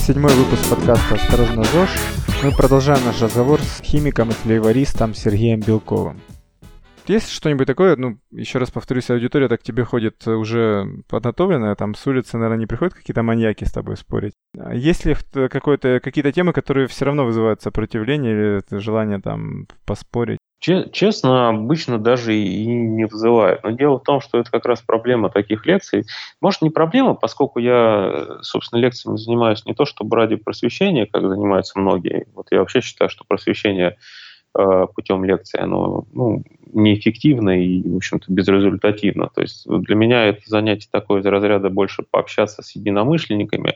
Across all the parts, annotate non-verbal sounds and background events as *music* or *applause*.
седьмой выпуск подкаста «Осторожно, ЗОЖ». Мы продолжаем наш разговор с химиком и флейвористом Сергеем Белковым. Есть что-нибудь такое, ну, еще раз повторюсь, аудитория так к тебе ходит уже подготовленная, там с улицы, наверное, не приходят какие-то маньяки с тобой спорить. А есть ли какое-то, какие-то темы, которые все равно вызывают сопротивление или желание там поспорить? Честно, обычно даже и не вызывает. Но дело в том, что это как раз проблема таких лекций. Может, не проблема, поскольку я, собственно, лекциями занимаюсь не то, чтобы ради просвещения, как занимаются многие. Вот я вообще считаю, что просвещение э, путем лекции, оно ну, неэффективно и, в общем-то, безрезультативно. То есть для меня это занятие такое из разряда больше пообщаться с единомышленниками,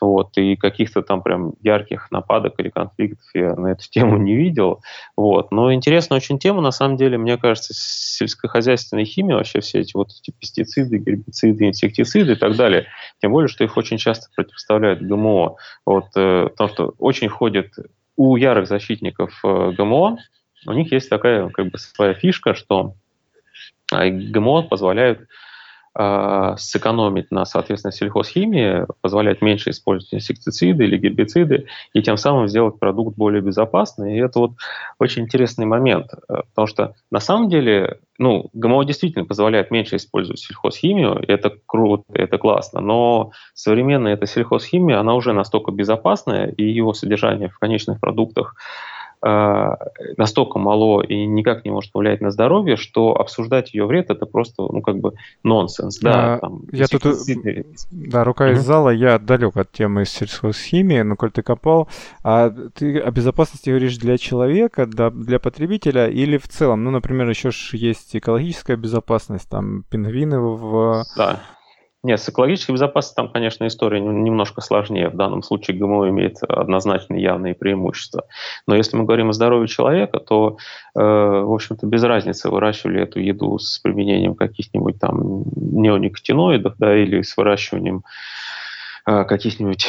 вот, и каких-то там прям ярких нападок или конфликтов я на эту тему не видел. Вот. Но интересная очень тема, на самом деле, мне кажется, сельскохозяйственная химия, вообще все эти вот эти пестициды, гербициды, инсектициды и так далее. Тем более, что их очень часто противоставляют ГМО. Вот, э, потому что очень ходит у ярых защитников э, ГМО, у них есть такая как бы своя фишка, что э, ГМО позволяют сэкономить на, соответственно, сельхозхимии, позволять меньше использовать инсектициды или гербициды, и тем самым сделать продукт более безопасный. И это вот очень интересный момент, э, потому что на самом деле, ну, ГМО действительно позволяет меньше использовать сельхозхимию, это круто, это классно, но современная эта сельхозхимия, она уже настолько безопасная, и его содержание в конечных продуктах настолько мало и никак не может повлиять на здоровье, что обсуждать ее вред это просто, ну, как бы нонсенс. Да, а, там, я тут, э, да, рука из зала, я далек от темы сельхозхимии, но коль ты копал, а ты о безопасности говоришь для человека, да, для потребителя или в целом? Ну, например, еще есть экологическая безопасность, там пингвины в... Да. Нет, с экологической безопасностью там, конечно, история немножко сложнее. В данном случае ГМО имеет однозначно явные преимущества. Но если мы говорим о здоровье человека, то, э, в общем-то, без разницы, выращивали эту еду с применением каких-нибудь там неоникотиноидов да, или с выращиванием э, каких-нибудь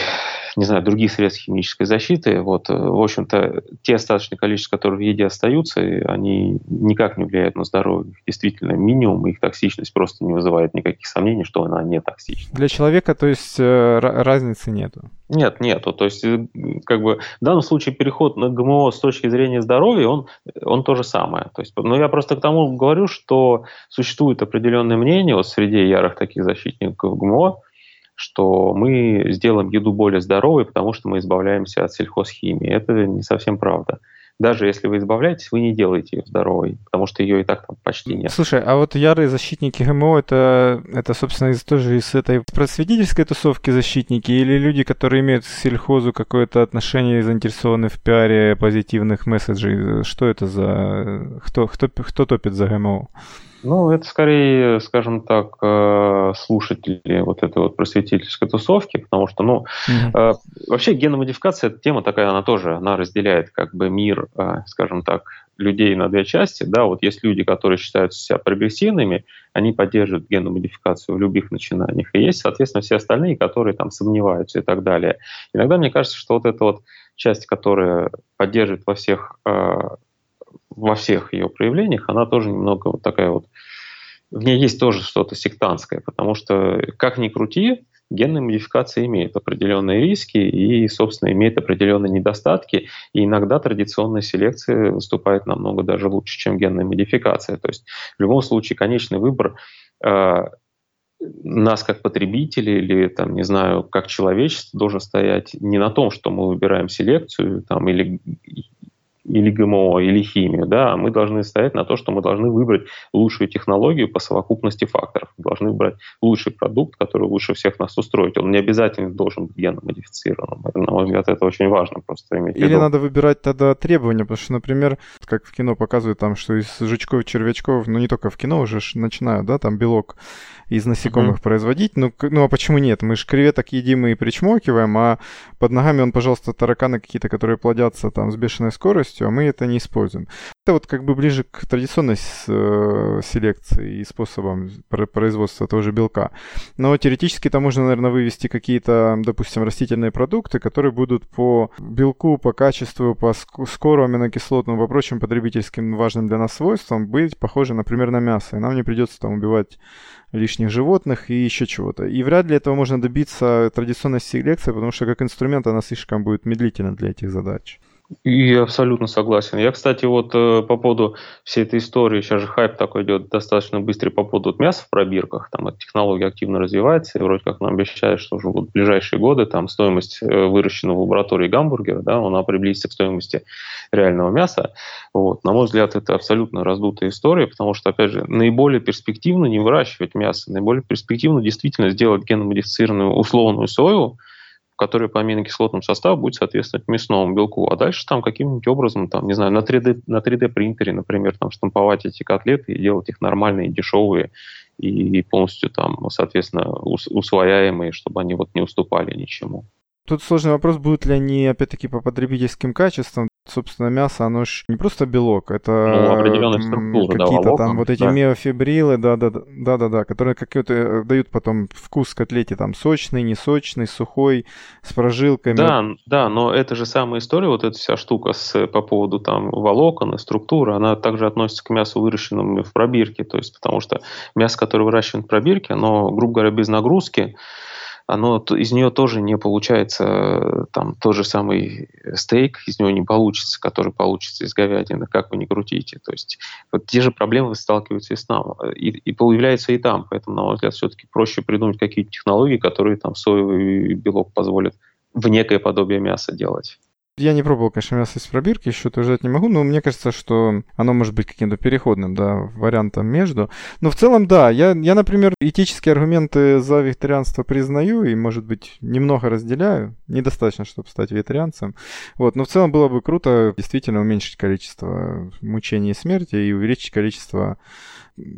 не знаю, других средств химической защиты. Вот, э, в общем-то, те остаточные количества, которые в еде остаются, они никак не влияют на здоровье. Действительно, минимум, их токсичность просто не вызывает никаких сомнений, что она не токсична. Для человека, то есть, э, разницы нету? Нет, нету. То есть, э, как бы, в данном случае переход на ГМО с точки зрения здоровья, он, он то же самое. То есть, но я просто к тому говорю, что существует определенное мнение вот среди ярых таких защитников ГМО, что мы сделаем еду более здоровой, потому что мы избавляемся от сельхозхимии. Это не совсем правда. Даже если вы избавляетесь, вы не делаете ее здоровой, потому что ее и так там почти нет. Слушай, а вот ярые защитники ГМО, это, это собственно, из, тоже из этой просветительской тусовки защитники или люди, которые имеют к сельхозу какое-то отношение и заинтересованы в пиаре позитивных месседжей? Что это за... Кто, кто, кто топит за ГМО? Ну, это скорее, скажем так, э, слушатели вот этой вот просветительской тусовки, потому что, ну, mm-hmm. вообще геномодификация, эта тема такая, она тоже, она разделяет как бы мир, э, скажем так, людей на две части, да, вот есть люди, которые считают себя прогрессивными, они поддерживают геномодификацию в любых начинаниях, и есть, соответственно, все остальные, которые там сомневаются и так далее. Иногда мне кажется, что вот эта вот часть, которая поддерживает во всех во всех ее проявлениях, она тоже немного вот такая вот, в ней есть тоже что-то сектантское, потому что, как ни крути, генная модификация имеет определенные риски и, собственно, имеет определенные недостатки, и иногда традиционная селекция выступает намного даже лучше, чем генная модификация. То есть в любом случае конечный выбор э, нас как потребителей или, там, не знаю, как человечество должен стоять не на том, что мы выбираем селекцию там, или или ГМО, или химию, да, мы должны стоять на то, что мы должны выбрать лучшую технологию по совокупности факторов. Мы должны выбрать лучший продукт, который лучше всех нас устроит. Он не обязательно должен быть геномодифицированным. На мой взгляд, это очень важно просто иметь Или надо выбирать тогда требования, потому что, например, как в кино показывают там, что из жучков, червячков, ну не только в кино уже начинают, да, там белок из насекомых mm-hmm. производить. Ну, ну а почему нет? Мы же креветок едим и причмокиваем, а под ногами он, пожалуйста, тараканы какие-то, которые плодятся там с бешеной скоростью, полностью, а мы это не используем. Это вот как бы ближе к традиционной э, селекции и способам производства того же белка. Но теоретически там можно, наверное, вывести какие-то, допустим, растительные продукты, которые будут по белку, по качеству, по скору аминокислотному, по прочим потребительским важным для нас свойствам быть похожи, например, на мясо. И нам не придется там убивать лишних животных и еще чего-то. И вряд ли этого можно добиться традиционной селекции, потому что как инструмент она слишком будет медлительна для этих задач. И абсолютно согласен. Я, кстати, вот э, по поводу всей этой истории, сейчас же хайп такой идет достаточно быстрый по поводу вот мяса в пробирках, там эта технология активно развивается, и вроде как нам обещают, что уже вот в ближайшие годы там стоимость э, выращенного в лаборатории гамбургера, да, она приблизится к стоимости реального мяса. Вот. На мой взгляд, это абсолютно раздутая история, потому что, опять же, наиболее перспективно не выращивать мясо, наиболее перспективно действительно сделать геномодифицированную условную сою, который по аминокислотному составу будет соответствовать мясному белку. А дальше там каким-нибудь образом, там, не знаю, на 3D, на 3D принтере, например, там штамповать эти котлеты и делать их нормальные, дешевые и полностью там, соответственно, усвояемые, чтобы они вот не уступали ничему. Тут сложный вопрос, будут ли они, опять-таки, по потребительским качествам. Собственно, мясо, оно же не просто белок, это ну, структура, какие-то да, там вот эти да. миофибрилы, да-да-да, которые какие-то э, дают потом вкус котлете, там сочный, несочный, сухой, с прожилками. Да, да, но это же самая история, вот эта вся штука с, по поводу там волокон и структуры, она также относится к мясу, выращенному в пробирке, то есть потому что мясо, которое выращивают в пробирке, оно, грубо говоря, без нагрузки, оно, из нее тоже не получается э, там тот же самый стейк, из него не получится, который получится из говядины, как вы не крутите. То есть вот те же проблемы сталкиваются и с нам, э, и, и появляются и там. Поэтому, на мой взгляд, все-таки проще придумать какие-то технологии, которые там соевый белок позволят в некое подобие мяса делать. Я не пробовал, конечно, мясо из пробирки, еще утверждать не могу, но мне кажется, что оно может быть каким-то переходным, да, вариантом между. Но в целом, да, я, я, например, этические аргументы за вегетарианство признаю и, может быть, немного разделяю. Недостаточно, чтобы стать вегетарианцем. Вот, но в целом было бы круто действительно уменьшить количество мучений и смерти и увеличить количество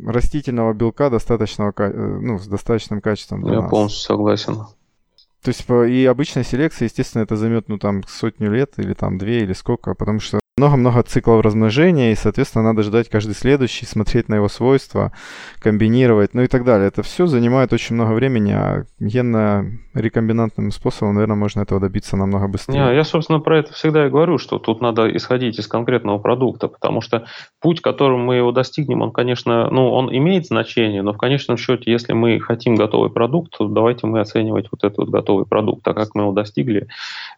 растительного белка достаточного, э, ну, с достаточным качеством для Я нас. полностью согласен. То есть и обычная селекция, естественно, это займет, ну, там, сотню лет или там две или сколько, потому что много-много циклов размножения, и, соответственно, надо ждать каждый следующий, смотреть на его свойства, комбинировать, ну и так далее. Это все занимает очень много времени, а генно-рекомбинантным способом, наверное, можно этого добиться намного быстрее. Не, я, собственно, про это всегда и говорю, что тут надо исходить из конкретного продукта, потому что путь, которым мы его достигнем, он, конечно, ну, он имеет значение, но в конечном счете, если мы хотим готовый продукт, то давайте мы оценивать вот этот вот готовый продукт, а как мы его достигли.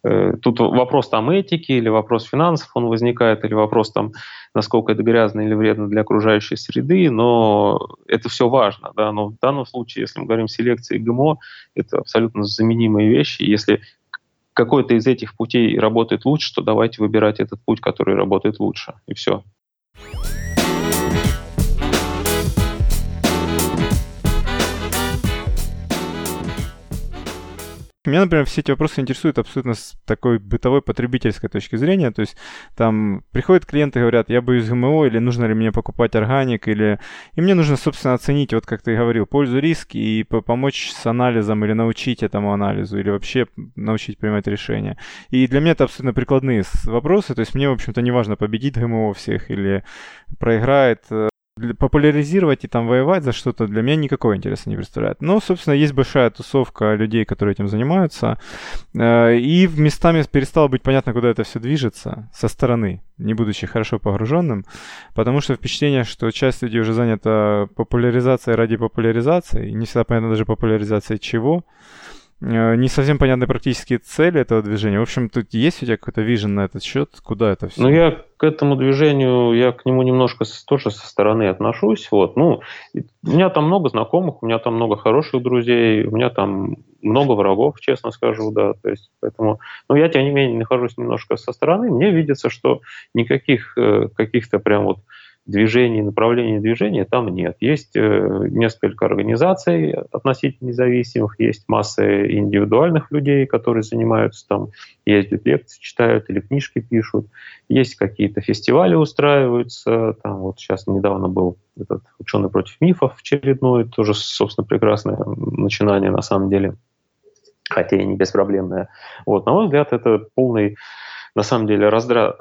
Э, тут вопрос там этики или вопрос финансов, он возникает возникает, или вопрос там, насколько это грязно или вредно для окружающей среды, но это все важно. Да? Но в данном случае, если мы говорим селекции ГМО, это абсолютно заменимые вещи. Если какой-то из этих путей работает лучше, то давайте выбирать этот путь, который работает лучше. И все. Меня, например, все эти вопросы интересуют абсолютно с такой бытовой потребительской точки зрения. То есть там приходят клиенты и говорят, я боюсь ГМО, или нужно ли мне покупать органик, или... И мне нужно, собственно, оценить, вот как ты говорил, пользу, риски и помочь с анализом или научить этому анализу, или вообще научить принимать решения. И для меня это абсолютно прикладные вопросы. То есть мне, в общем-то, не важно, победить ГМО всех или проиграет э, популяризировать и там воевать за что-то для меня никакого интереса не представляет. Но, собственно, есть большая тусовка людей, которые этим занимаются. Э, и местами перестало быть понятно, куда это все движется со стороны, не будучи хорошо погруженным. Потому что впечатление, что часть людей уже занята популяризацией ради популяризации. И не всегда понятно даже популяризацией чего. Э, не совсем понятны практические цели этого движения. В общем, тут есть у тебя какой-то вижен на этот счет? Куда это все? Ну, я к этому движению, я к нему немножко тоже со стороны отношусь. Вот. Ну, у меня там много знакомых, у меня там много хороших друзей, у меня там много врагов, честно скажу, да. То есть, поэтому, но я, тем не менее, нахожусь немножко со стороны. Мне видится, что никаких э, каких-то прям вот движений, направлений движения там нет. Есть э, несколько организаций относительно независимых, есть масса индивидуальных людей, которые занимаются там, ездят лекции, читают или книжки пишут. Есть какие-то фестивали устраиваются. Там вот сейчас недавно был этот ученый против мифов очередной, тоже, собственно, прекрасное начинание на самом деле, хотя и не беспроблемное. Вот, на мой взгляд, это полный на самом деле раздра,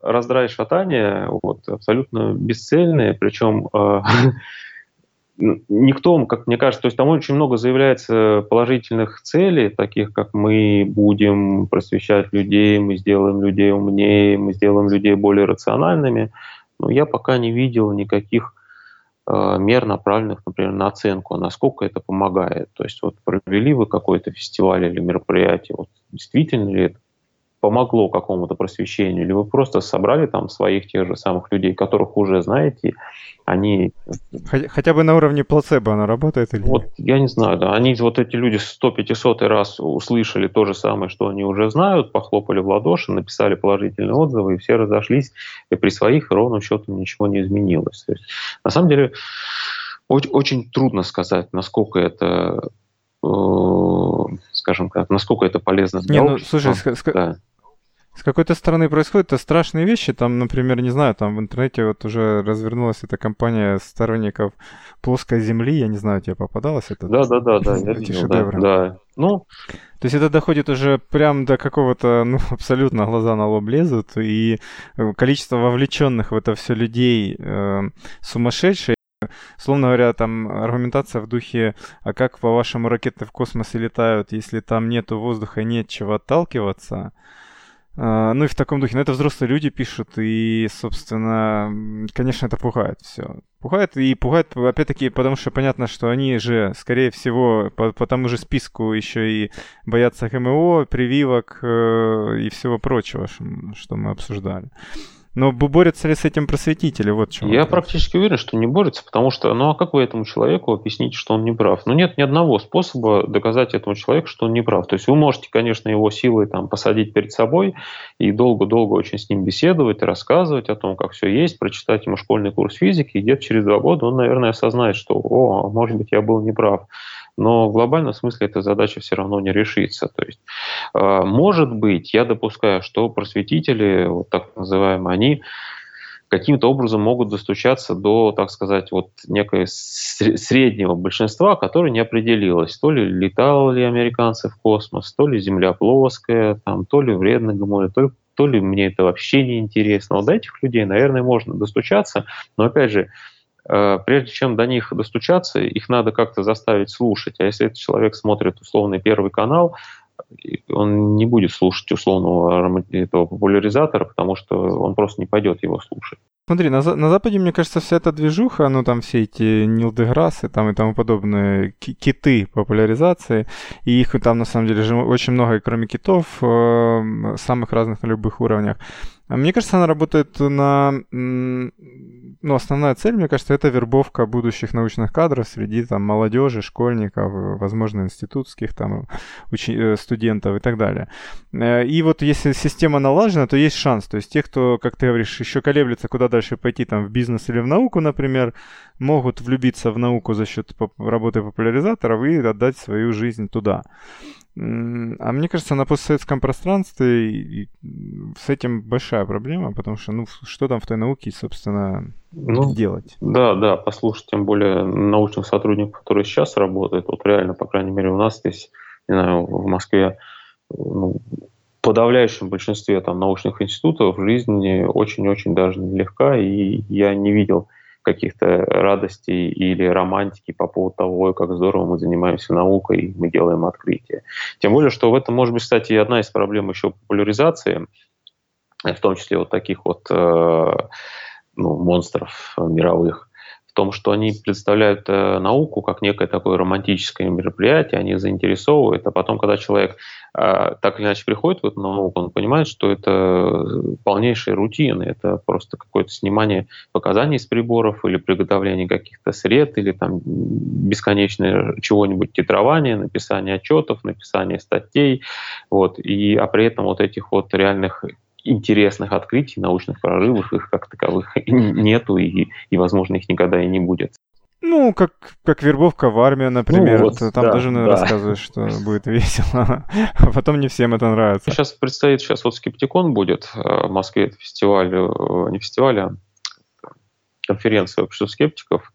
раздра и шатания вот, абсолютно бесцельные, причем э, *laughs* никто, как мне кажется, то есть там очень много заявляется положительных целей, таких как мы будем просвещать людей, мы сделаем людей умнее, мы сделаем людей более рациональными, но я пока не видел никаких э, мер, направленных, например, на оценку, а насколько это помогает. То есть вот провели вы какой-то фестиваль или мероприятие, вот действительно ли это помогло какому-то просвещению, или вы просто собрали там своих тех же самых людей, которых уже знаете, они... Хотя бы на уровне плацебо она работает или Вот, я не знаю, да, они, вот эти люди 100-500 раз услышали то же самое, что они уже знают, похлопали в ладоши, написали положительные отзывы, и все разошлись, и при своих ровным счетом ничего не изменилось. То есть, на самом деле, очень, очень трудно сказать, насколько это э, скажем так, насколько это полезно для Не, ну, слушай, да. С какой-то стороны происходят это страшные вещи. Там, например, не знаю, там в интернете вот уже развернулась эта компания сторонников плоской земли. Я не знаю, тебе попадалось это? Да, да, да, да, я видел, да, да. Ну, то есть это доходит уже прям до какого-то, ну, *laughs* абсолютно глаза на лоб лезут, и э, количество вовлеченных в это все людей э, сумасшедшее. Словно говоря, там аргументация в духе, а как, по-вашему, ракеты в космосе летают, если там нету воздуха и нет чего отталкиваться? А, ну и в таком духе. Но это взрослые люди пишут, и, собственно, конечно, это пугает все. Пугает и пугает, опять-таки, потому что понятно, что они же, скорее всего, по, по тому же списку еще и боятся ГМО, прививок э, и всего прочего, что мы обсуждали. Но борются ли с этим просветители? Вот чем Я вопрос. практически уверен, что не борются, потому что, ну а как вы этому человеку объясните, что он не прав? Ну нет ни одного способа доказать этому человеку, что он не прав. То есть вы можете, конечно, его силой там посадить перед собой и долго-долго очень с ним беседовать, рассказывать о том, как все есть, прочитать ему школьный курс физики, и где-то через два года он, наверное, осознает, что, о, может быть, я был неправ но в глобальном смысле эта задача все равно не решится. То есть, э, может быть, я допускаю, что просветители, вот так называемые, они каким-то образом могут достучаться до, так сказать, вот некой среднего большинства, которое не определилось, то ли летали ли американцы в космос, то ли Земля плоская, там, то ли вредно ГМО, то ли, то ли мне это вообще не интересно. Вот до этих людей, наверное, можно достучаться, но опять же, прежде чем до них достучаться, их надо как-то заставить слушать. А если этот человек смотрит условный первый канал, он не будет слушать условного этого популяризатора, потому что он просто не пойдет его слушать. Смотри, на, на Западе, мне кажется, вся эта движуха, ну там все эти Нил Деграссы там и тому подобные киты популяризации, и их там на самом деле очень много, и кроме китов, э, самых разных на любых уровнях. А мне кажется, она работает на... Ну, основная цель, мне кажется, это вербовка будущих научных кадров среди там молодежи, школьников, возможно, институтских там *laughs* учи... Э, студентов и так далее. Э, и вот если система налажена, то есть шанс. То есть те, кто, как ты говоришь, еще колеблется, куда дальше пойти, там, в бизнес или в науку, например, могут влюбиться в науку за счет работы популяризаторов и отдать свою жизнь туда. А мне кажется, на постсоветском пространстве с этим большая проблема, потому что, ну, что там в той науке, собственно, ну, делать? Да, да, послушать, тем более научных сотрудников, которые сейчас работают, вот реально, по крайней мере, у нас здесь, не знаю, в Москве, ну, в подавляющем большинстве там научных институтов жизнь очень-очень даже нелегка, и я не видел каких-то радостей или романтики по поводу того, как здорово мы занимаемся наукой, мы делаем открытия. Тем более, что в этом может быть, кстати, и одна из проблем еще популяризации, в том числе вот таких вот э, ну, монстров мировых, том, что они представляют э, науку как некое такое романтическое мероприятие, они заинтересовывают, а потом, когда человек а, так или иначе приходит в эту науку, он понимает, что это полнейшая рутина, это просто какое-то снимание показаний с приборов или приготовление каких-то сред, или там бесконечное чего-нибудь титрование, написание отчетов, написание статей, вот, и, а при этом вот этих вот реальных интересных открытий, научных прорывов, их как таковых *laughs* нету, и, и возможно, их никогда и не будет. Ну, как, как вербовка в армию, например. Ну, вот, там да, даже да. рассказываешь, что *laughs* будет весело, а потом не всем это нравится. Сейчас предстоит, сейчас вот Скептикон будет э, в Москве, это фестиваль, э, не фестиваль, а конференция общества скептиков.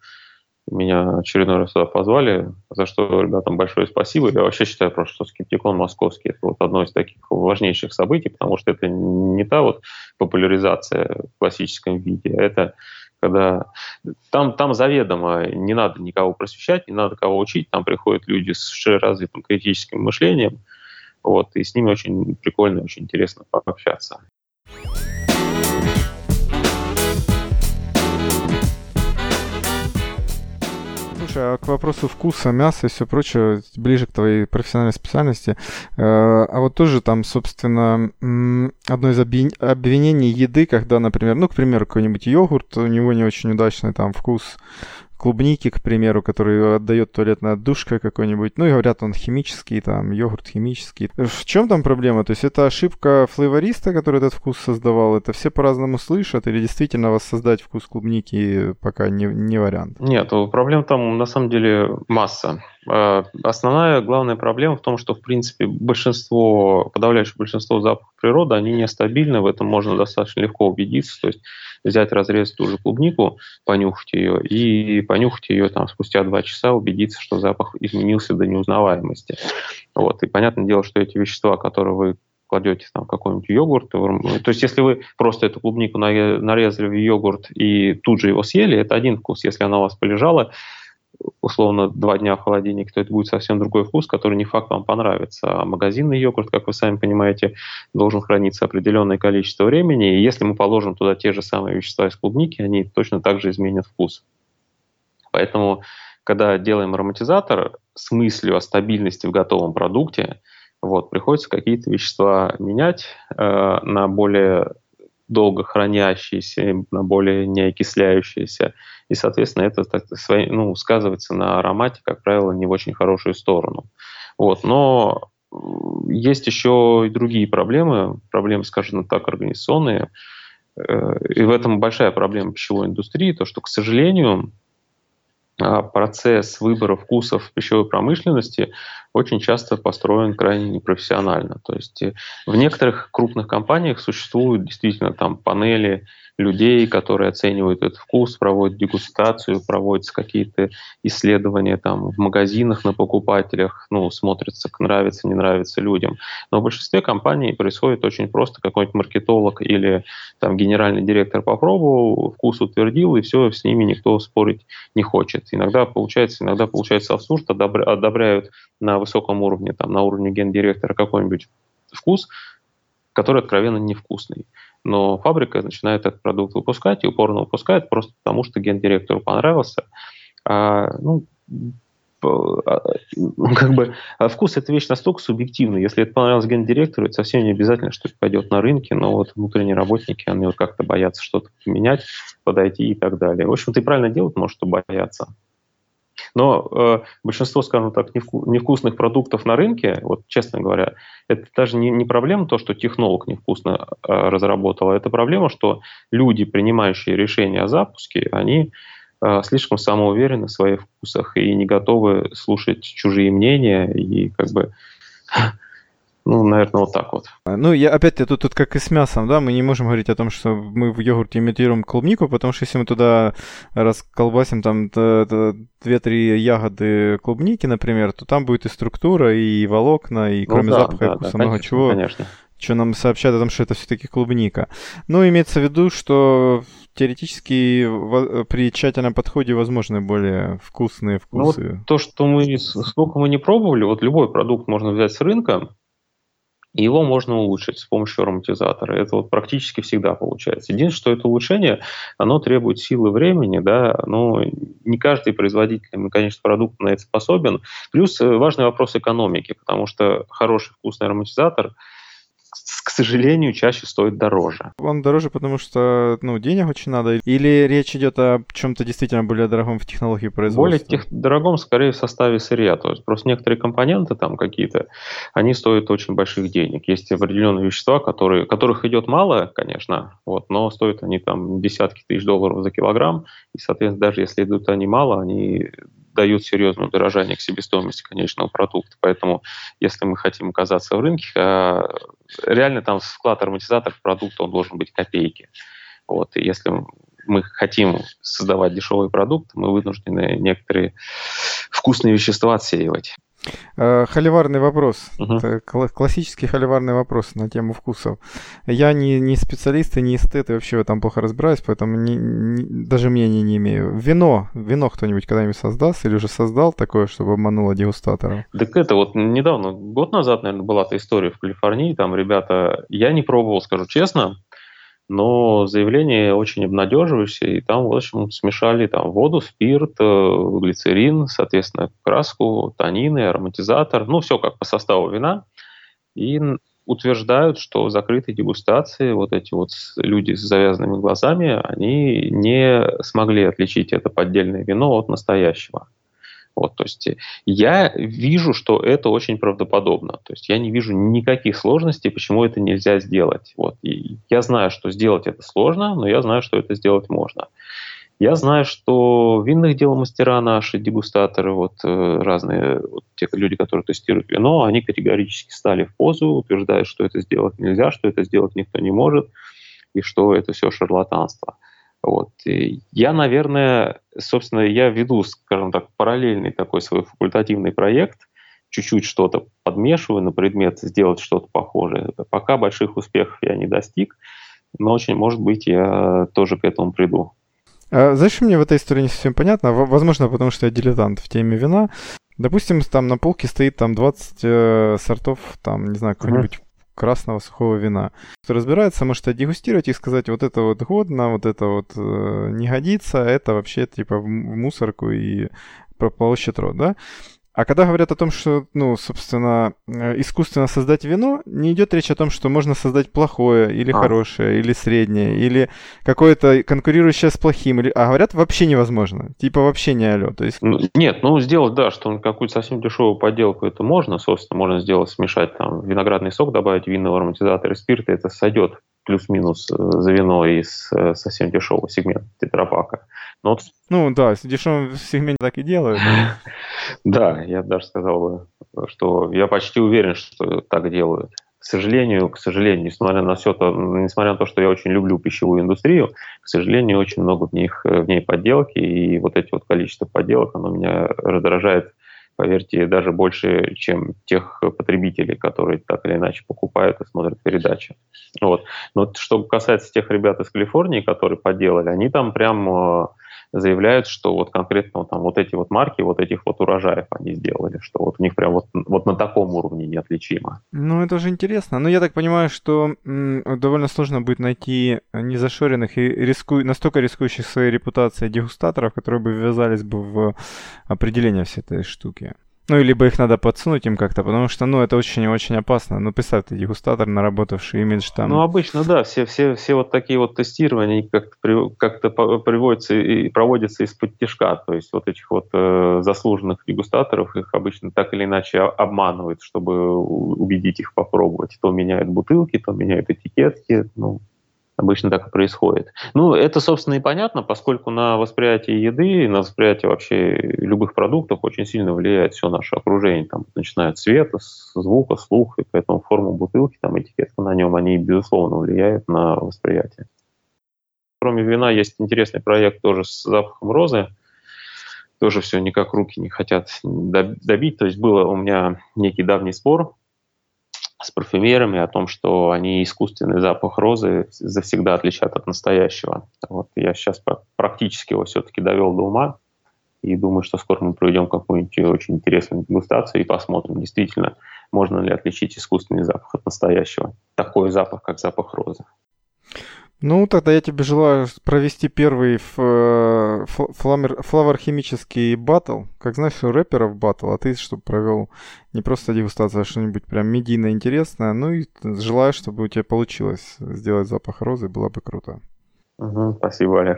Меня очередной раз сюда позвали, за что ребятам большое спасибо. Я вообще считаю просто, что скептикон московский – это вот одно из таких важнейших событий, потому что это не та вот популяризация в классическом виде, а это когда там, там заведомо не надо никого просвещать, не надо кого учить, там приходят люди с развитым критическим мышлением, вот, и с ними очень прикольно, очень интересно пообщаться. Слушай, а к вопросу вкуса, мяса и все прочее, ближе к твоей профессиональной специальности. Э, а вот тоже там, собственно, одно из обвинений еды, когда, например, ну, к примеру, какой-нибудь йогурт, у него не очень удачный там вкус, клубники, к примеру, который отдает туалетная отдушка какой-нибудь. Ну и говорят, он химический, там, йогурт химический. В чем там проблема? То есть это ошибка флейвориста, который этот вкус создавал? Это все по-разному слышат? Или действительно воссоздать вкус клубники пока не, не вариант? Нет, проблем там на самом деле масса. А, основная, главная проблема в том, что, в принципе, большинство, подавляющее большинство запахов природы, они нестабильны, в этом можно достаточно легко убедиться. То есть взять, разрезать ту же клубнику, понюхать ее, и понюхать ее там спустя два часа, убедиться, что запах изменился до неузнаваемости. Вот. И понятное дело, что эти вещества, которые вы кладете там какой-нибудь йогурт. То есть, если вы просто эту клубнику нарезали в йогурт и тут же его съели, это один вкус. Если она у вас полежала, условно два дня в холодильнике, то это будет совсем другой вкус, который не факт вам понравится. А магазинный йогурт, как вы сами понимаете, должен храниться определенное количество времени, и если мы положим туда те же самые вещества из клубники, они точно так же изменят вкус. Поэтому, когда делаем ароматизатор с мыслью о стабильности в готовом продукте, вот, приходится какие-то вещества менять э, на более долго хранящиеся, на более неокисляющиеся. И, соответственно, это так, ну, сказывается на аромате, как правило, не в очень хорошую сторону. Вот. Но есть еще и другие проблемы, проблемы, скажем так, организационные. Э, и в этом большая проблема пищевой индустрии, то, что, к сожалению, процесс выбора вкусов пищевой промышленности очень часто построен крайне непрофессионально. То есть э, в некоторых крупных компаниях существуют действительно там панели людей, которые оценивают этот вкус, проводят дегустацию, проводятся какие-то исследования там в магазинах на покупателях, ну, смотрится, нравится, не нравится людям. Но в большинстве компаний происходит очень просто. Какой-нибудь маркетолог или там генеральный директор попробовал, вкус утвердил, и все, с ними никто спорить не хочет. Иногда получается, иногда получается абсурд, одобряют на высоком уровне, там, на уровне гендиректора какой-нибудь вкус, который откровенно невкусный но фабрика начинает этот продукт выпускать и упорно выпускает просто потому, что гендиректору понравился. А, ну, а, ну, как бы а вкус это вещь настолько субъективная. Если это понравилось гендиректору, это совсем не обязательно, что это пойдет на рынке, но вот внутренние работники, они вот как-то боятся что-то поменять, подойти и так далее. В общем, ты правильно делать, может, что бояться. Но э, большинство, скажем так, невкусных продуктов на рынке, вот честно говоря, это даже не, не проблема то, что технолог невкусно э, разработал, а это проблема, что люди, принимающие решения о запуске, они э, слишком самоуверены в своих вкусах и не готовы слушать чужие мнения и как бы *laughs* ну, наверное, вот так вот. А, ну, я опять я тут, тут как и с мясом, да, мы не можем говорить о том, что мы в йогурте имитируем клубнику, потому что если мы туда расколбасим там 2-3 ягоды клубники, например, то там будет и структура, и волокна, и ну, кроме да, запаха да, и вкуса да, много конечно, чего. Конечно. Что нам сообщает о том, что это все-таки клубника. Ну, имеется в виду, что теоретически при тщательном подходе возможны более вкусные вкусы. Ну, вот то, что мы, сколько мы не пробовали, вот любой продукт можно взять с рынка, и его можно улучшить с помощью ароматизатора. Это вот практически всегда получается. Единственное, что это улучшение, оно требует силы времени, да, но не каждый производитель, конечно, продукт на это способен. Плюс э, важный вопрос экономики, потому что хороший вкусный ароматизатор – к сожалению, чаще стоит дороже. Он дороже, потому что, ну, денег очень надо? Или речь идет о чем-то действительно более дорогом в технологии производства? Более тех, дорогом, скорее, в составе сырья. То есть просто некоторые компоненты там какие-то, они стоят очень больших денег. Есть определенные вещества, которые, которых идет мало, конечно, вот, но стоят они там десятки тысяч долларов за килограмм. И, соответственно, даже если идут они мало, они дают серьезное удорожание к себестоимости конечного продукта. Поэтому, если мы хотим оказаться в рынке, а, реально там вклад ароматизатора в продукт, он должен быть копейки. Вот. И если мы хотим создавать дешевый продукт, мы вынуждены некоторые вкусные вещества отсеивать. Э, холиварный вопрос. Угу. Это классический холиварный вопрос на тему вкусов. Я не, не специалист и не эстет, и вообще в этом плохо разбираюсь, поэтому не, не, даже мнения не имею. Вино. Вино кто-нибудь когда-нибудь создаст или уже создал такое, чтобы обмануло дегустатора? Так это вот недавно, год назад, наверное, была эта история в Калифорнии. Там ребята, я не пробовал, скажу честно, но заявление очень обнадеживающее, и там, в общем, смешали там воду, спирт, э, глицерин, соответственно, краску, танины, ароматизатор, ну, все как по составу вина, и утверждают, что в закрытой дегустации вот эти вот люди с завязанными глазами, они не смогли отличить это поддельное вино от настоящего. Вот, то есть я вижу, что это очень правдоподобно. То есть я не вижу никаких сложностей, почему это нельзя сделать. Вот. И я знаю, что сделать это сложно, но я знаю, что это сделать можно. Я знаю, что винных дел мастера наши, дегустаторы, вот э, разные вот, те люди, которые тестируют вино, они категорически стали в позу, утверждают, что это сделать нельзя, что это сделать никто не может, и что это все шарлатанство. Вот. И я, наверное, собственно, я веду, скажем так, параллельный такой свой факультативный проект, чуть-чуть что-то подмешиваю на предмет сделать что-то похожее. Пока больших успехов я не достиг, но очень, может быть, я тоже к этому приду. А, знаешь, мне в этой истории не совсем понятно, возможно, потому что я дилетант в теме вина. Допустим, там на полке стоит там 20 э, сортов, там, не знаю, какой-нибудь mm-hmm красного сухого вина. Разбирается, может дегустировать и сказать, вот это вот годно, вот это вот э, не годится, это вообще типа в мусорку и прополощет рот, да? А когда говорят о том, что, ну, собственно, э, искусственно создать вино, не идет речь о том, что можно создать плохое или а. хорошее, или среднее, или какое-то конкурирующее с плохим, или... а говорят вообще невозможно, типа вообще не алё, то есть... Ну, нет, ну сделать, да, что какую-то совсем дешевую подделку это можно, собственно, можно сделать, смешать там виноградный сок, добавить винного ароматизатора и спирта, это сойдет плюс-минус э, за вино из э, совсем дешевого сегмента тетрапака. Но. Ну да, в дешевом сегменте так и делают. *laughs* Да, я даже сказал бы, что я почти уверен, что так делают. К сожалению, к сожалению, несмотря на все то, несмотря на то, что я очень люблю пищевую индустрию, к сожалению, очень много в них в ней подделки, и вот эти вот количество подделок, оно меня раздражает поверьте, даже больше, чем тех потребителей, которые так или иначе покупают и смотрят передачи. Вот. Но что касается тех ребят из Калифорнии, которые поделали, они там прям э, заявляют, что вот конкретно там вот эти вот марки, вот этих вот урожаев они сделали, что вот у них прям вот, вот на таком уровне неотличимо. Ну, это же интересно. Но ну, я так понимаю, что м, довольно сложно будет найти незашоренных и риску... настолько рискующих своей репутацией дегустаторов, которые бы ввязались бы в определение всей этой штуки. Ну, либо их надо подсунуть им как-то, потому что, ну, это очень-очень опасно. Ну, представь, ты дегустатор, наработавший имидж там. Ну, обычно, да, все, все, все вот такие вот тестирования как-то, при, как-то приводятся и проводятся из-под тяжка. То есть вот этих вот э, заслуженных дегустаторов, их обычно так или иначе обманывают, чтобы убедить их попробовать. То меняют бутылки, то меняют этикетки. Ну, Обычно так и происходит. Ну, это, собственно, и понятно, поскольку на восприятие еды, на восприятие вообще любых продуктов очень сильно влияет все наше окружение. Там, начиная от цвета, звука, слуха, и поэтому форма бутылки, там, этикетка на нем, они, безусловно, влияют на восприятие. Кроме вина есть интересный проект тоже с запахом розы. Тоже все никак руки не хотят добить. То есть было у меня некий давний спор с парфюмерами о том, что они искусственный запах розы завсегда отличат от настоящего. Вот я сейчас практически его все-таки довел до ума и думаю, что скоро мы проведем какую-нибудь очень интересную дегустацию и посмотрим, действительно, можно ли отличить искусственный запах от настоящего. Такой запах, как запах розы. Ну, тогда я тебе желаю провести первый э, флавер-химический батл. Как знаешь, у рэперов батл, а ты чтобы провел не просто дегустацию, а что-нибудь прям медийно интересное. Ну и желаю, чтобы у тебя получилось сделать запах розы, было бы круто. Угу, спасибо, Олег.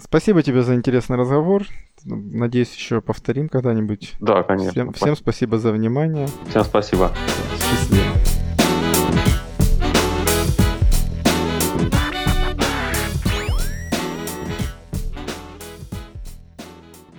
Спасибо тебе за интересный разговор. Надеюсь, еще повторим когда-нибудь. Да, конечно. Всем, всем спасибо за внимание. Всем спасибо. Счастливо.